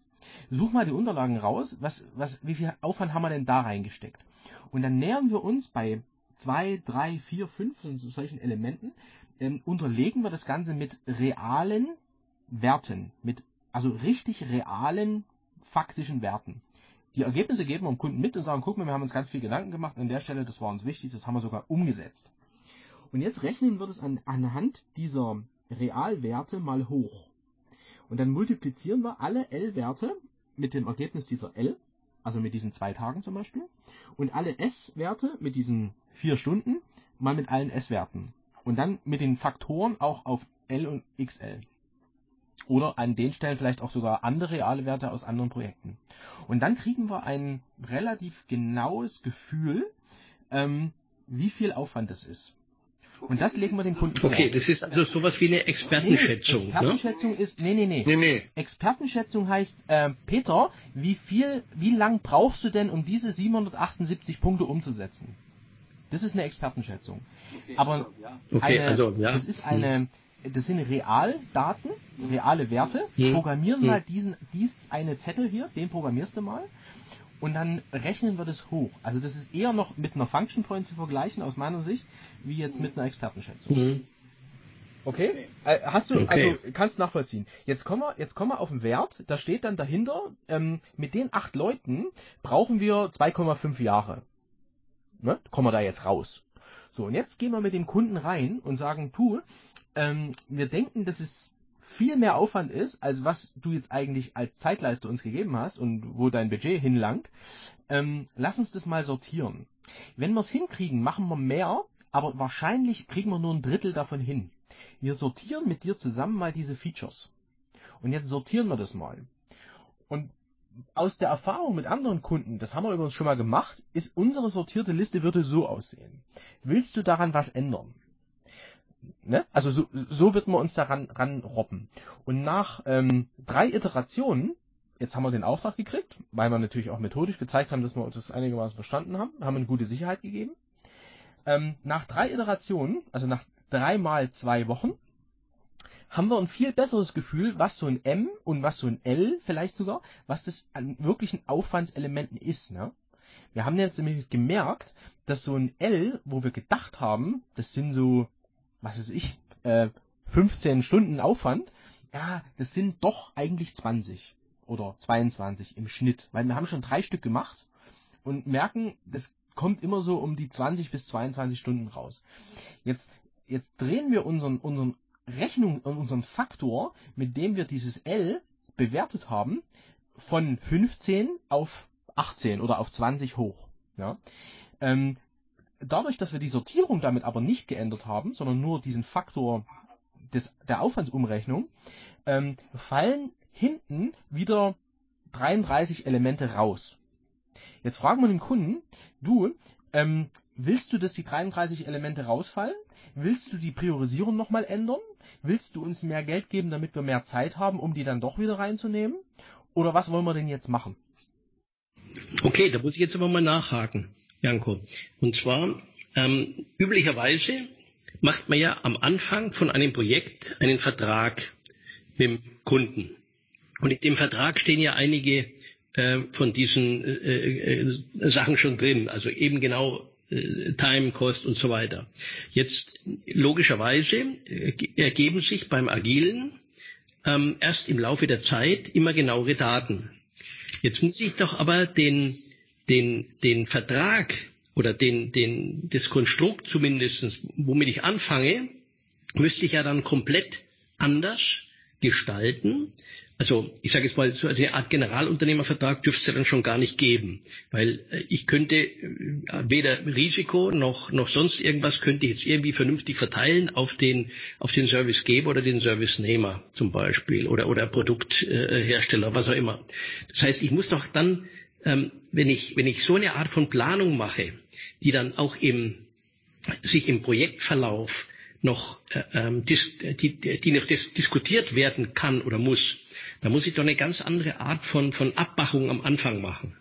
Such mal die Unterlagen raus, was, was, wie viel Aufwand haben wir denn da reingesteckt? Und dann nähern wir uns bei zwei, drei, vier, fünf solchen Elementen, ähm, unterlegen wir das Ganze mit realen Werten, mit also richtig realen faktischen Werten. Die Ergebnisse geben wir dem Kunden mit und sagen, guck mal, wir haben uns ganz viel Gedanken gemacht an der Stelle, das war uns wichtig, das haben wir sogar umgesetzt. Und jetzt rechnen wir das an, anhand dieser Realwerte mal hoch. Und dann multiplizieren wir alle L-Werte mit dem Ergebnis dieser L, also mit diesen zwei Tagen zum Beispiel, und alle S-Werte mit diesen vier Stunden mal mit allen S-Werten. Und dann mit den Faktoren auch auf L und XL. Oder an den Stellen vielleicht auch sogar andere reale Werte aus anderen Projekten. Und dann kriegen wir ein relativ genaues Gefühl, ähm, wie viel Aufwand das ist. Und das legen wir dem Kunden vor. Okay, das ist also sowas wie eine Expertenschätzung. Nee, Expertenschätzung ne? ist, nee, nee, nee. Nee, nee. Expertenschätzung heißt, äh, Peter, wie viel, wie lang brauchst du denn, um diese 778 Punkte umzusetzen? Das ist eine Expertenschätzung. Aber Okay, eine, also, ja. das ist eine, das sind Realdaten, reale Werte. Hm. Programmieren Hm. mal diesen, dies eine Zettel hier, den programmierst du mal. Und dann rechnen wir das hoch. Also das ist eher noch mit einer Function Point zu vergleichen, aus meiner Sicht, wie jetzt mit einer Expertenschätzung. Mhm. Okay? Äh, hast du, Okay. also kannst nachvollziehen. Jetzt kommen wir, jetzt kommen wir auf den Wert, da steht dann dahinter, ähm, mit den acht Leuten brauchen wir 2,5 Jahre. Ne? Kommen wir da jetzt raus. So, und jetzt gehen wir mit dem Kunden rein und sagen, du, ähm, wir denken, dass es viel mehr Aufwand ist, als was du jetzt eigentlich als Zeitleiste uns gegeben hast und wo dein Budget hinlangt. Ähm, lass uns das mal sortieren. Wenn wir es hinkriegen, machen wir mehr, aber wahrscheinlich kriegen wir nur ein Drittel davon hin. Wir sortieren mit dir zusammen mal diese Features. Und jetzt sortieren wir das mal. Und aus der Erfahrung mit anderen Kunden, das haben wir übrigens schon mal gemacht, ist unsere sortierte Liste würde so aussehen. Willst du daran was ändern? Ne? Also so, so wird man uns daran ran robben. Und nach ähm, drei Iterationen, jetzt haben wir den Auftrag gekriegt, weil wir natürlich auch methodisch gezeigt haben, dass wir uns das einigermaßen verstanden haben, haben eine gute Sicherheit gegeben. Ähm, nach drei Iterationen, also nach dreimal zwei Wochen, haben wir ein viel besseres Gefühl, was so ein M und was so ein L vielleicht sogar, was das an wirklichen Aufwandselementen ist. Ne? Wir haben jetzt nämlich gemerkt, dass so ein L, wo wir gedacht haben, das sind so, was weiß ich, äh, 15 Stunden Aufwand, ja, das sind doch eigentlich 20 oder 22 im Schnitt, weil wir haben schon drei Stück gemacht und merken, das kommt immer so um die 20 bis 22 Stunden raus. Jetzt, jetzt drehen wir unseren, unseren Rechnung, unseren Faktor, mit dem wir dieses L bewertet haben, von 15 auf 18 oder auf 20 hoch. Ja? Ähm, dadurch, dass wir die Sortierung damit aber nicht geändert haben, sondern nur diesen Faktor des, der Aufwandsumrechnung, ähm, fallen hinten wieder 33 Elemente raus. Jetzt fragen wir den Kunden, du, ähm, willst du, dass die 33 Elemente rausfallen? Willst du die Priorisierung nochmal ändern? Willst du uns mehr Geld geben, damit wir mehr Zeit haben, um die dann doch wieder reinzunehmen? Oder was wollen wir denn jetzt machen? Okay, da muss ich jetzt aber mal nachhaken, Janko. Und zwar, ähm, üblicherweise macht man ja am Anfang von einem Projekt einen Vertrag mit dem Kunden. Und in dem Vertrag stehen ja einige äh, von diesen äh, äh, Sachen schon drin. Also eben genau äh, Time, Cost und so weiter. Jetzt logischerweise äh, ergeben sich beim Agilen ähm, erst im Laufe der Zeit immer genauere Daten. Jetzt muss ich doch aber den, den, den Vertrag oder den, den, das Konstrukt zumindestens, womit ich anfange, müsste ich ja dann komplett anders gestalten, also ich sage jetzt mal, so eine Art Generalunternehmervertrag dürfte es ja dann schon gar nicht geben, weil äh, ich könnte äh, weder Risiko noch, noch sonst irgendwas könnte ich jetzt irgendwie vernünftig verteilen auf den, auf den Servicegeber oder den Servicenehmer zum Beispiel oder, oder Produkthersteller, was auch immer. Das heißt, ich muss doch dann, ähm, wenn ich, wenn ich so eine Art von Planung mache, die dann auch im, sich im Projektverlauf noch, äh, ähm, dis, die, die noch dis, diskutiert werden kann oder muss, da muss ich doch eine ganz andere Art von, von Abmachung am Anfang machen.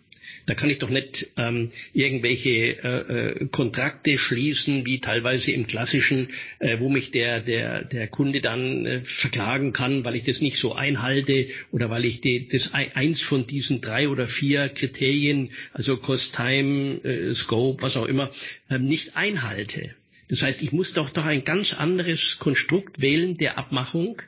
Da kann ich doch nicht ähm, irgendwelche äh, äh, Kontrakte schließen, wie teilweise im klassischen, äh, wo mich der, der, der Kunde dann äh, verklagen kann, weil ich das nicht so einhalte oder weil ich die, das eins von diesen drei oder vier Kriterien, also Cost, Time, äh, Scope, was auch immer, äh, nicht einhalte. Das heißt, ich muss doch doch ein ganz anderes Konstrukt wählen der Abmachung,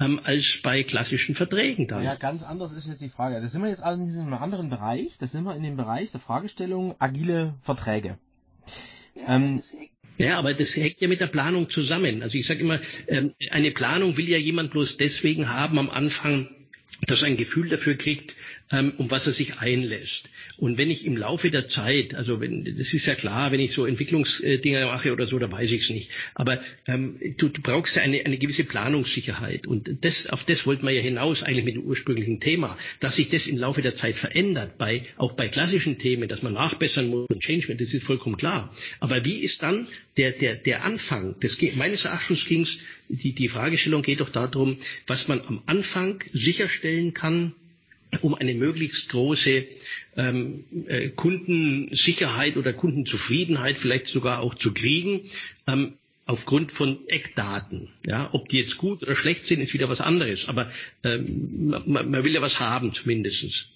ähm, als bei klassischen Verträgen dann. Ja, ganz anders ist jetzt die Frage. Das sind wir jetzt allerdings in einem anderen Bereich. Das sind wir in dem Bereich der Fragestellung agile Verträge. Ja, ähm, ja, aber das hängt ja mit der Planung zusammen. Also ich sage immer, ähm, eine Planung will ja jemand bloß deswegen haben am Anfang, dass er ein Gefühl dafür kriegt, um was er sich einlässt. Und wenn ich im Laufe der Zeit, also wenn, das ist ja klar, wenn ich so Entwicklungsdinger mache oder so, da weiß ich es nicht. Aber ähm, du, du brauchst ja eine, eine gewisse Planungssicherheit. Und das, auf das wollten wir ja hinaus eigentlich mit dem ursprünglichen Thema, dass sich das im Laufe der Zeit verändert, bei, auch bei klassischen Themen, dass man nachbessern muss und Change, das ist vollkommen klar. Aber wie ist dann der, der, der Anfang? Das meines Erachtens ging es, die, die Fragestellung geht doch darum, was man am Anfang sicherstellen kann, um eine möglichst große ähm, äh, Kundensicherheit oder Kundenzufriedenheit vielleicht sogar auch zu kriegen, ähm, aufgrund von Eckdaten. Ja, ob die jetzt gut oder schlecht sind, ist wieder was anderes. Aber ähm, man, man will ja was haben zumindestens.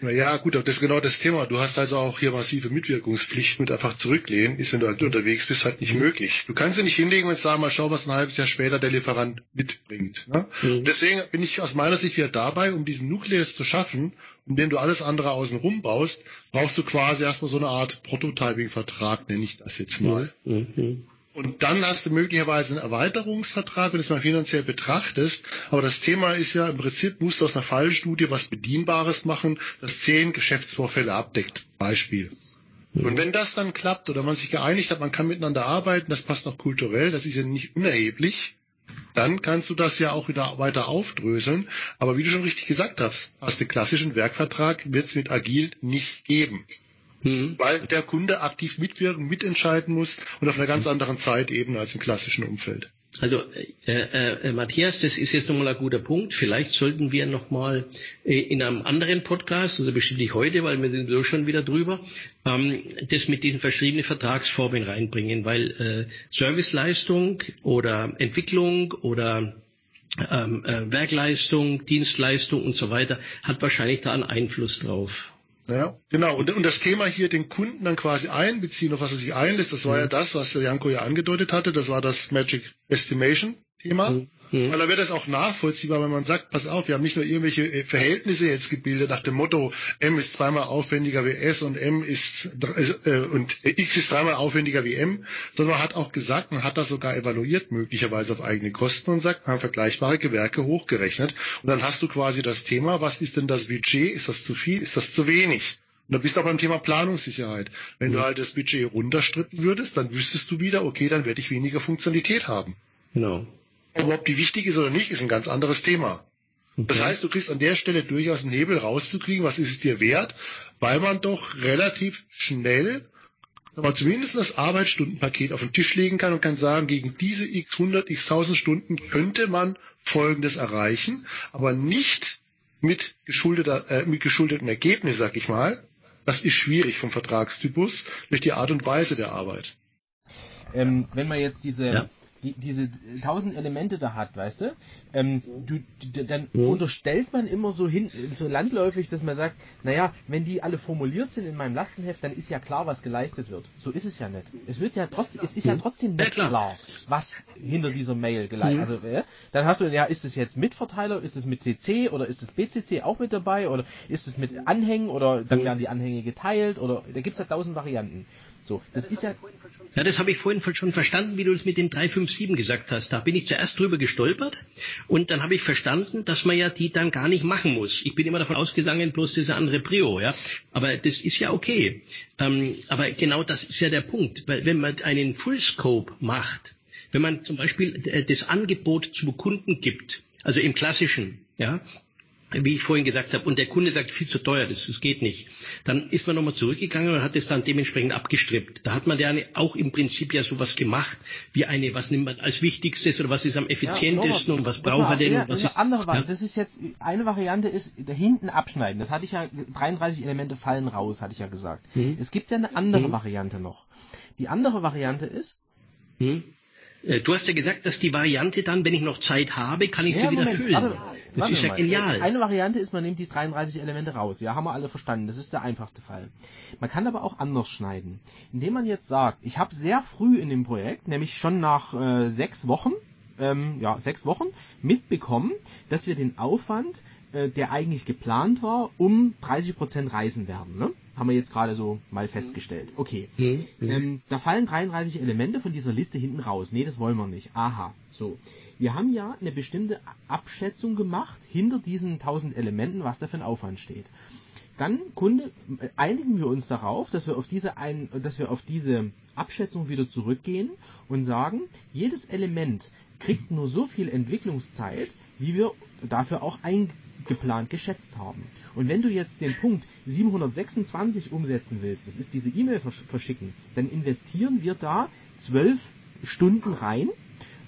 Naja, gut, aber das ist genau das Thema. Du hast also auch hier massive Mitwirkungspflichten mit einfach zurücklehnen, ist, wenn du halt unterwegs bist, halt nicht mhm. möglich. Du kannst ja nicht hinlegen und sagen, mal schau, was ein halbes Jahr später der Lieferant mitbringt. Ne? Mhm. Deswegen bin ich aus meiner Sicht wieder dabei, um diesen Nukleus zu schaffen, um den du alles andere außenrum baust, brauchst du quasi erstmal so eine Art Prototyping-Vertrag, nenne ich das jetzt mal. Mhm. Und dann hast du möglicherweise einen Erweiterungsvertrag, wenn du es mal finanziell betrachtest. Aber das Thema ist ja im Prinzip, musst du aus einer Fallstudie was Bedienbares machen, das zehn Geschäftsvorfälle abdeckt. Beispiel. Und wenn das dann klappt oder man sich geeinigt hat, man kann miteinander arbeiten, das passt auch kulturell, das ist ja nicht unerheblich, dann kannst du das ja auch wieder weiter aufdröseln. Aber wie du schon richtig gesagt hast, aus dem klassischen Werkvertrag wird es mit Agil nicht geben. Mhm. Weil der Kunde aktiv mitwirken, mitentscheiden muss und auf einer ganz anderen Zeitebene als im klassischen Umfeld. Also äh, äh, äh, Matthias, das ist jetzt nochmal ein guter Punkt. Vielleicht sollten wir nochmal äh, in einem anderen Podcast, also bestimmt nicht heute, weil wir sind so schon wieder drüber, ähm, das mit diesen verschiedenen Vertragsformen reinbringen, weil äh, Serviceleistung oder Entwicklung oder ähm, äh, Werkleistung, Dienstleistung und so weiter hat wahrscheinlich da einen Einfluss drauf. Ja, genau. Und, und das Thema hier den Kunden dann quasi einbeziehen, auf was er sich einlässt, das war mhm. ja das, was der Janko ja angedeutet hatte, das war das Magic Estimation Thema. Mhm. Mhm. Weil da wird es auch nachvollziehbar, wenn man sagt, pass auf, wir haben nicht nur irgendwelche äh, Verhältnisse jetzt gebildet nach dem Motto, M ist zweimal aufwendiger wie S und M ist äh, und X ist dreimal aufwendiger wie M, sondern man hat auch gesagt, man hat das sogar evaluiert, möglicherweise auf eigene Kosten und sagt, man hat vergleichbare Gewerke hochgerechnet. Und dann hast du quasi das Thema, was ist denn das Budget? Ist das zu viel? Ist das zu wenig? Und dann bist du auch beim Thema Planungssicherheit. Wenn ja. du halt das Budget runterstrippen würdest, dann wüsstest du wieder, okay, dann werde ich weniger Funktionalität haben. Genau. Aber ob die wichtig ist oder nicht, ist ein ganz anderes Thema. Okay. Das heißt, du kriegst an der Stelle durchaus einen Hebel rauszukriegen, was ist es dir wert, weil man doch relativ schnell aber zumindest das Arbeitsstundenpaket auf den Tisch legen kann und kann sagen, gegen diese x 100, x 1000 Stunden könnte man Folgendes erreichen, aber nicht mit, geschuldeter, äh, mit geschuldeten Ergebnissen, sag ich mal. Das ist schwierig vom Vertragstypus durch die Art und Weise der Arbeit. Ähm, wenn man jetzt diese ja die, diese tausend Elemente da hat, weißt du, ähm, du, du dann mhm. unterstellt man immer so hin, so landläufig, dass man sagt, naja, wenn die alle formuliert sind in meinem Lastenheft, dann ist ja klar, was geleistet wird. So ist es ja nicht. Es wird ja trotzdem, es ist ja trotzdem nicht ja, klar. klar. was hinter dieser Mail geleistet. Mhm. Also, äh, dann hast du, ja, ist es jetzt mit Verteiler, ist es mit CC oder ist es BCC auch mit dabei oder ist es mit Anhängen oder dann werden die Anhänge geteilt oder da gibt es ja tausend Varianten. So, das ist ja. Ja, das habe ich vorhin schon verstanden, wie du es mit dem 357 gesagt hast. Da bin ich zuerst drüber gestolpert und dann habe ich verstanden, dass man ja die dann gar nicht machen muss. Ich bin immer davon ausgegangen, bloß diese andere Prio, ja. Aber das ist ja okay. Ähm, aber genau das ist ja der Punkt. Weil wenn man einen Fullscope macht, wenn man zum Beispiel äh, das Angebot zum Kunden gibt, also im klassischen, ja, wie ich vorhin gesagt habe, und der Kunde sagt, viel zu teuer, das, das geht nicht. Dann ist man nochmal zurückgegangen und hat es dann dementsprechend abgestrippt. Da hat man ja auch im Prinzip ja sowas gemacht, wie eine, was nimmt man als wichtigstes oder was ist am effizientesten ja, und was braucht er denn? Ja, und was ist, andere ja. Das ist jetzt, eine Variante ist, da hinten abschneiden. Das hatte ich ja, 33 Elemente fallen raus, hatte ich ja gesagt. Mhm. Es gibt ja eine andere mhm. Variante noch. Die andere Variante ist, mhm. Äh, du hast ja gesagt, dass die Variante dann, wenn ich noch Zeit habe, kann ich ja, sie wieder Moment, füllen. Warte, das warte ist ja genial. Eine Variante ist, man nimmt die 33 Elemente raus. Ja, haben wir alle verstanden. Das ist der einfachste Fall. Man kann aber auch anders schneiden. Indem man jetzt sagt, ich habe sehr früh in dem Projekt, nämlich schon nach äh, sechs Wochen, ähm, ja, sechs Wochen, mitbekommen, dass wir den Aufwand äh, der eigentlich geplant war, um 30% reisen werden. Ne? Haben wir jetzt gerade so mal festgestellt. Okay. Mhm. Ähm, da fallen 33 Elemente von dieser Liste hinten raus. Nee, das wollen wir nicht. Aha. So. Wir haben ja eine bestimmte Abschätzung gemacht hinter diesen 1000 Elementen, was da für ein Aufwand steht. Dann Kunde, äh, einigen wir uns darauf, dass wir auf diese ein, dass wir auf diese Abschätzung wieder zurückgehen und sagen, jedes Element kriegt nur so viel Entwicklungszeit, wie wir dafür auch ein, geplant geschätzt haben. Und wenn du jetzt den Punkt 726 umsetzen willst, das ist diese E-Mail verschicken, dann investieren wir da zwölf Stunden rein.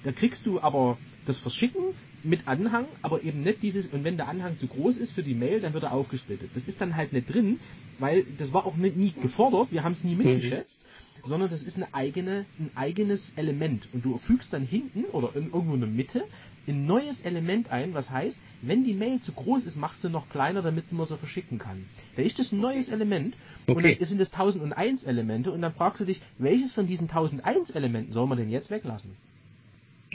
Da kriegst du aber das Verschicken mit Anhang, aber eben nicht dieses, und wenn der Anhang zu groß ist für die Mail, dann wird er aufgesplittet. Das ist dann halt nicht drin, weil das war auch nicht, nie gefordert, wir haben es nie mitgeschätzt, mhm. sondern das ist eine eigene, ein eigenes Element. Und du fügst dann hinten oder in, irgendwo in der Mitte ein neues Element ein, was heißt, wenn die Mail zu groß ist, machst du noch kleiner, damit man sie verschicken kann. Da ist das ein neues Element okay. und dann sind es 1001 Elemente und dann fragst du dich, welches von diesen 1001 Elementen soll man denn jetzt weglassen?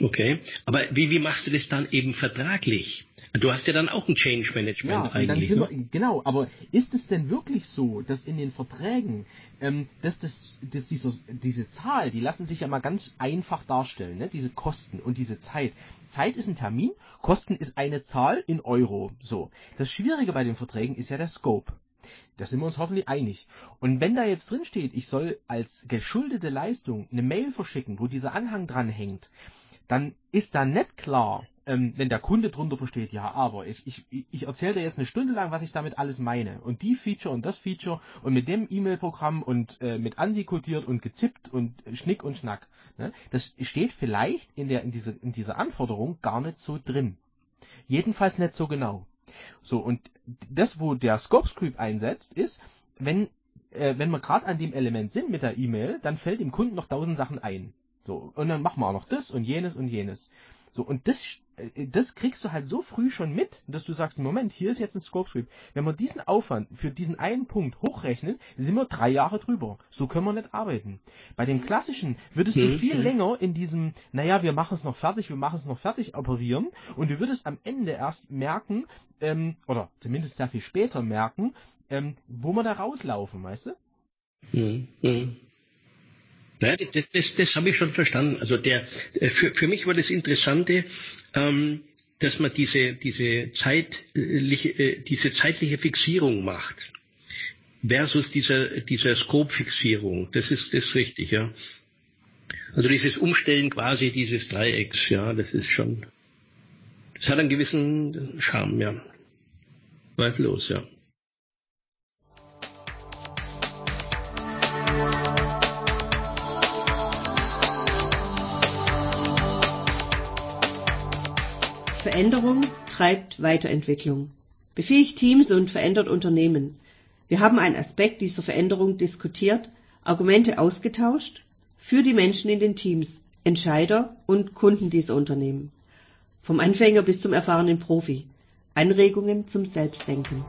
Okay, aber wie, wie machst du das dann eben vertraglich? Du hast ja dann auch ein Change Management ja, eigentlich. Ne? Wir, genau, aber ist es denn wirklich so, dass in den Verträgen, ähm, dass, das, dass dieser, diese Zahl, die lassen sich ja mal ganz einfach darstellen, ne? diese Kosten und diese Zeit. Zeit ist ein Termin, Kosten ist eine Zahl in Euro. So. Das Schwierige bei den Verträgen ist ja der Scope. Da sind wir uns hoffentlich einig. Und wenn da jetzt drin steht, ich soll als geschuldete Leistung eine Mail verschicken, wo dieser Anhang dran hängt, dann ist da nicht klar, ähm, wenn der Kunde drunter versteht, ja, aber ich, ich, ich erzähle dir jetzt eine Stunde lang, was ich damit alles meine. Und die Feature und das Feature und mit dem E-Mail-Programm und äh, mit ANSI codiert und gezippt und Schnick und Schnack. Ne? Das steht vielleicht in, der, in, diese, in dieser Anforderung gar nicht so drin. Jedenfalls nicht so genau. So, und das, wo der Scope Script einsetzt, ist, wenn, äh, wenn wir gerade an dem Element sind mit der E-Mail, dann fällt dem Kunden noch tausend Sachen ein. So, und dann machen wir auch noch das und jenes und jenes. So, und das, äh, das kriegst du halt so früh schon mit, dass du sagst, Moment, hier ist jetzt ein Scope Script. Wenn wir diesen Aufwand für diesen einen Punkt hochrechnen, sind wir drei Jahre drüber. So können wir nicht arbeiten. Bei dem klassischen würdest du viel länger in diesem, naja, wir machen es noch fertig, wir machen es noch fertig operieren und du würdest am Ende erst merken, ähm, oder zumindest sehr viel später merken, ähm, wo wir da rauslaufen, weißt du? Mhm. Naja, das, das, das habe ich schon verstanden. Also der, äh, für, für mich war das Interessante, ähm, dass man diese, diese, zeitliche, äh, diese zeitliche Fixierung macht versus dieser, dieser Scope-Fixierung. Das ist, das ist richtig, ja. Also dieses Umstellen quasi dieses Dreiecks, ja, das ist schon, das hat einen gewissen Charme, ja. Zweifellos, ja. Veränderung treibt Weiterentwicklung, befähigt Teams und verändert Unternehmen. Wir haben einen Aspekt dieser Veränderung diskutiert, Argumente ausgetauscht für die Menschen in den Teams, Entscheider und Kunden dieser Unternehmen. Vom Anfänger bis zum erfahrenen Profi. Anregungen zum Selbstdenken.